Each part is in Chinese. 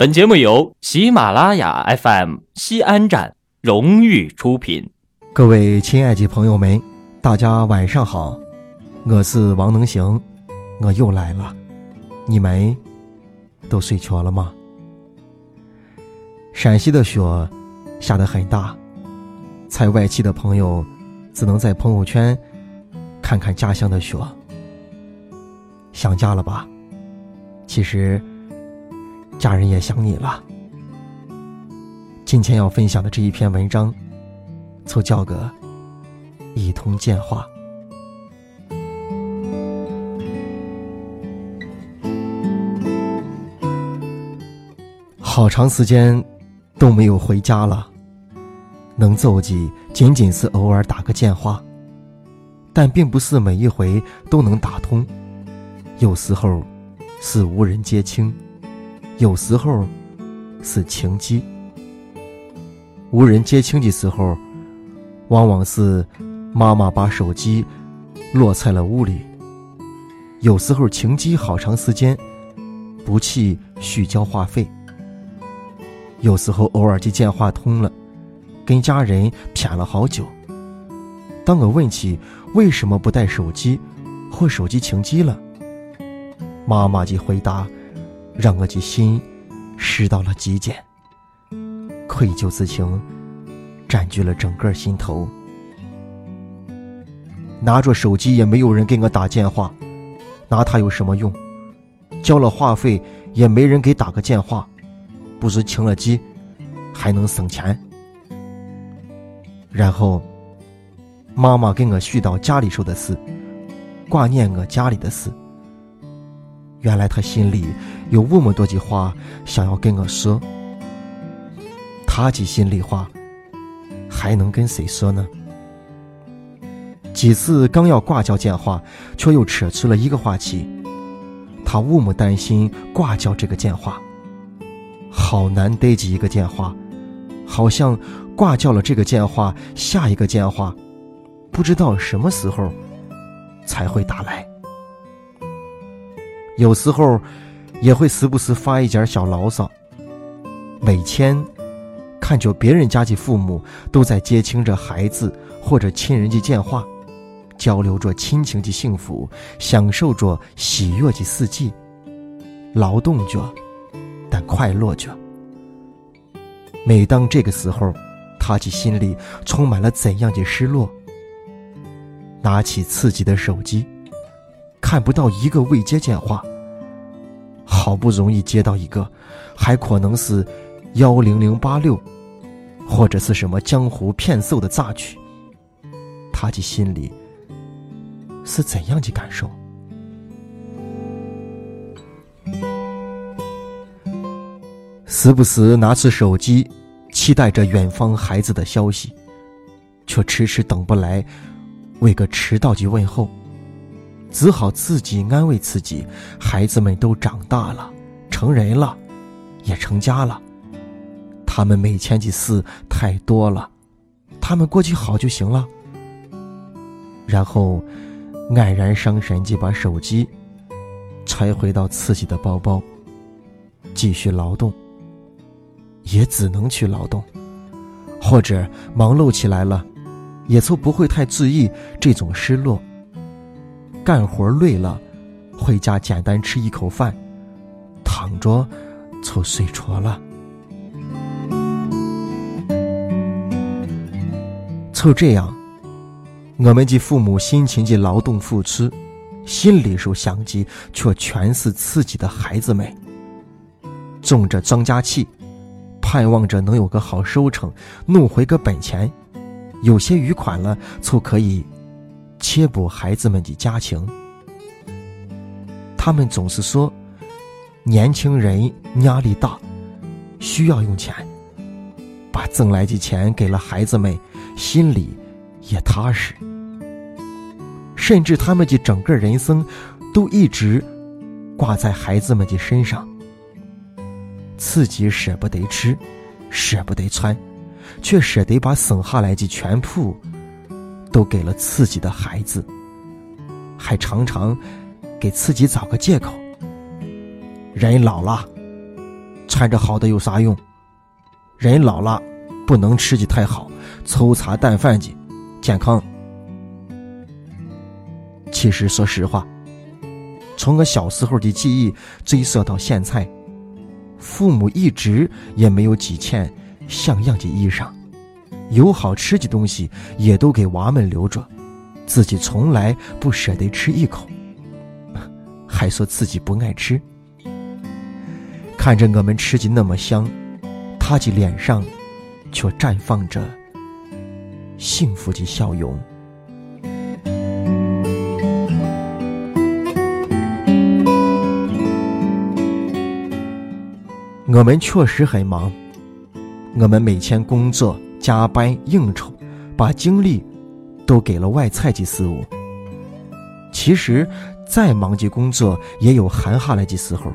本节目由喜马拉雅 FM 西安站荣誉出品。各位亲爱的朋友们，大家晚上好，我是王能行，我又来了。你们都睡着了吗？陕西的雪下得很大，在外地的朋友只能在朋友圈看看家乡的雪。想家了吧？其实家人也想你了。今天要分享的这一篇文章，就叫个一通电话。好长时间都没有回家了，能走几仅仅是偶尔打个电话，但并不是每一回都能打通。有时候是无人接听，有时候是停机。无人接听的时候，往往是妈妈把手机落在了屋里；有时候停机好长时间，不去续交话费；有时候偶尔的电话通了，跟家人谝了好久。当我问起为什么不带手机，或手机停机了，妈妈就回答，让我的心湿到了极点，愧疚之情占据了整个心头。拿着手机也没有人给我打电话，拿它有什么用？交了话费也没人给打个电话，不是停了机，还能省钱。然后，妈妈跟我絮叨家里头的事，挂念我家里的事。原来他心里有那么多句话想要跟我说，他的心里话还能跟谁说呢？几次刚要挂掉电话，却又扯出了一个话题。他那么担心挂掉这个电话，好难得的一个电话，好像挂掉了这个电话，下一个电话不知道什么时候才会打来。有时候，也会时不时发一点小牢骚。每天，看着别人家的父母都在接听着孩子或者亲人的电话，交流着亲情的幸福，享受着喜悦的四季，劳动着，但快乐着。每当这个时候，他的心里充满了怎样的失落？拿起自己的手机。看不到一个未接电话，好不容易接到一个，还可能是幺零零八六，或者是什么江湖骗术的诈取。他的心里是怎样的感受？时不时拿起手机，期待着远方孩子的消息，却迟迟等不来，为个迟到的问候。只好自己安慰自己：孩子们都长大了，成人了，也成家了。他们每天的事太多了，他们过去好就行了。然后，黯然伤神地把手机揣回到自己的包包，继续劳动。也只能去劳动，或者忙碌起来了，也就不会太在意这种失落。干活累了，回家简单吃一口饭，躺着就睡着了。就这样，我们的父母辛勤的劳动付出，心里受想及，却全是自己的孩子们。种着庄稼气，盼望着能有个好收成，弄回个本钱，有些余款了，就可以。切补孩子们的家情，他们总是说，年轻人压力大，需要用钱，把挣来的钱给了孩子们，心里也踏实。甚至他们的整个人生，都一直挂在孩子们的身上，自己舍不得吃，舍不得穿，却舍得把省下来的全部。都给了自己的孩子，还常常给自己找个借口。人老了，穿着好的有啥用？人老了，不能吃的太好，粗茶淡饭的，健康。其实说实话，从我小时候的记忆追溯到现在，父母一直也没有几件像样的衣裳，有好吃的东西也都给娃们留着，自己从来不舍得吃一口，还说自己不爱吃。看着我们吃的那么香。他的脸上，却绽放着幸福的笑容。我们确实很忙，我们每天工作、加班、应酬，把精力都给了外菜及事物。其实，再忙及工作也有闲下来的时候。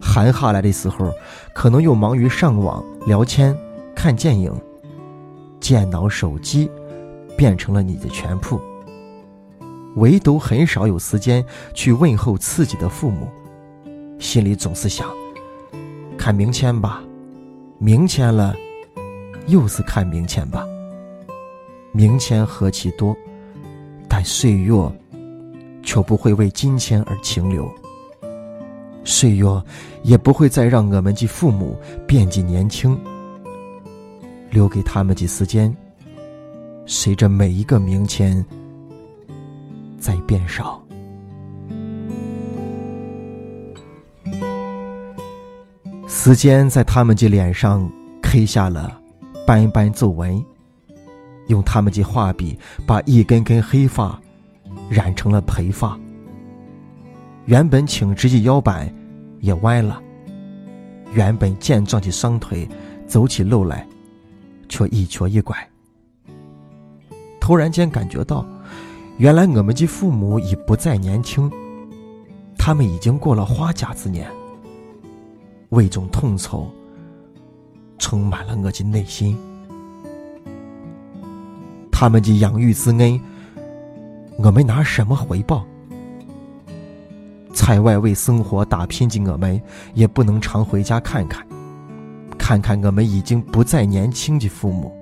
闲下来的时候，可能又忙于上网、聊天、看电影，电脑、手机变成了你的全部。唯独很少有时间去问候自己的父母，心里总是想：看明天吧，明天了，又是看明天吧。明天何其多，但岁月却不会为金钱而停留。岁月也不会再让我们的父母变得年轻，留给他们的时间，随着每一个明天在变少。时间在他们的脸上刻下了斑斑皱纹，用他们的画笔把一根根黑发染成了白发。原本挺直的腰板。也歪了，原本健壮的双腿走起路来，却一瘸一拐。突然间感觉到，原来我们的父母已不再年轻，他们已经过了花甲之年。为种痛愁，充满了我的内心。他们的养育之恩，我们拿什么回报？在外为生活打拼的我们，也不能常回家看看，看看我们已经不再年轻的父母。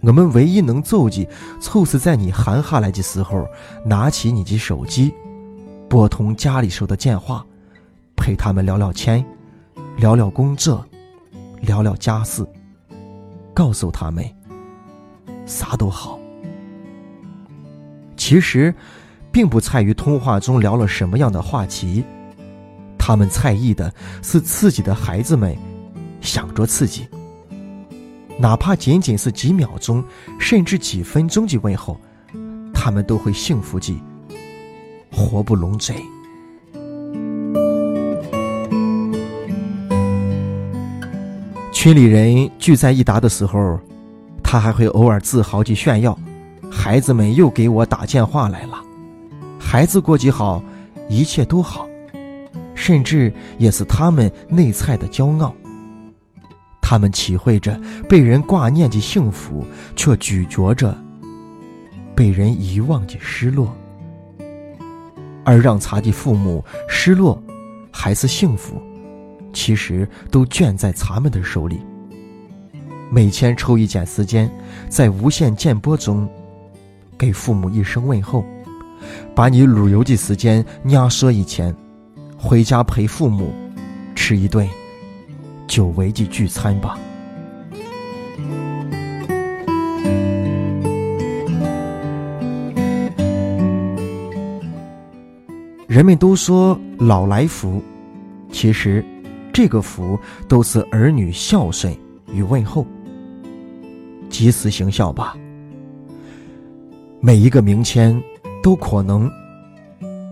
我们唯一能做的，就是在你闲下来的时候，拿起你的手机，拨通家里手的电话，陪他们聊聊天，聊聊工作，聊聊家事，告诉他们，啥都好。其实。并不在于通话中聊了什么样的话题，他们在意的是自己的孩子们想着自己，哪怕仅仅是几秒钟，甚至几分钟的问候，他们都会幸福的活不拢嘴。群里人聚在一达的时候，他还会偶尔自豪地炫耀：“孩子们又给我打电话来了。”孩子过得好，一切都好，甚至也是他们内在的骄傲。他们体会着被人挂念的幸福，却咀嚼着被人遗忘的失落。而让他的父母失落，还是幸福，其实都卷在咱们的手里。每天抽一点时间，在无线电波中，给父母一声问候。把你旅游的时间压缩一天，回家陪父母吃一顿久违的聚餐吧。人们都说老来福，其实这个福都是儿女孝顺与问候。及时行孝吧，每一个明天。都可能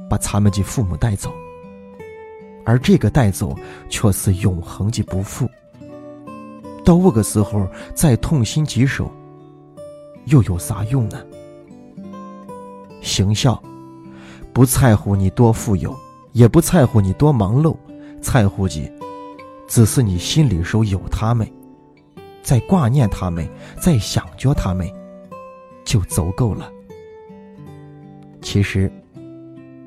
把他们的父母带走，而这个带走却是永恒的不负。到那个时候再痛心疾首，又有啥用呢？行孝，不在乎你多富有，也不在乎你多忙碌，在乎的只是你心里手有他们，在挂念他们，在想着他们，就足够了。其实，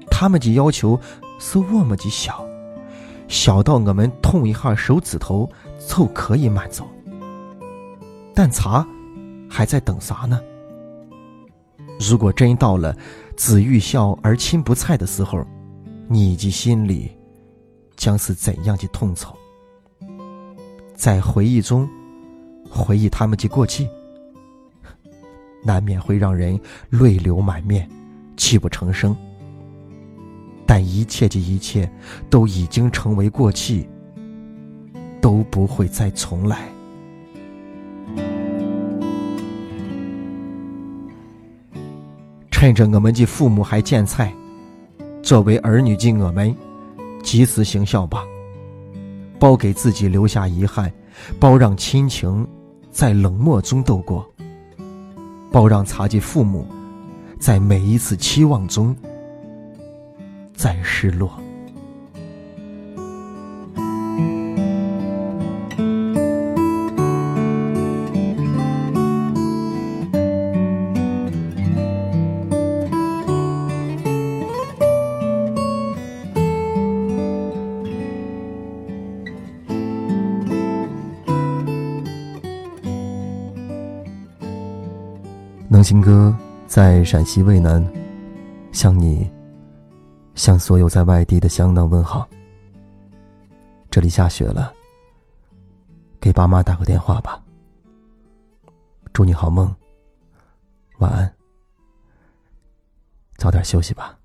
他们的要求是我们的小，小到我们痛一下手指头就可以满足。但茶还在等啥呢？如果真到了子欲孝而亲不在的时候，你的心里将是怎样的痛楚？在回忆中回忆他们的过去，难免会让人泪流满面、泣不成声。但一切的一切都已经成为过去，都不会再重来。趁着我们的父母还健在，作为儿女的我们，及时行孝吧。包给自己留下遗憾，包让亲情在冷漠中度过，包让茶的父母在每一次期望中再失落。金哥在陕西渭南，向你，向所有在外地的乡党问好。这里下雪了，给爸妈打个电话吧。祝你好梦，晚安，早点休息吧。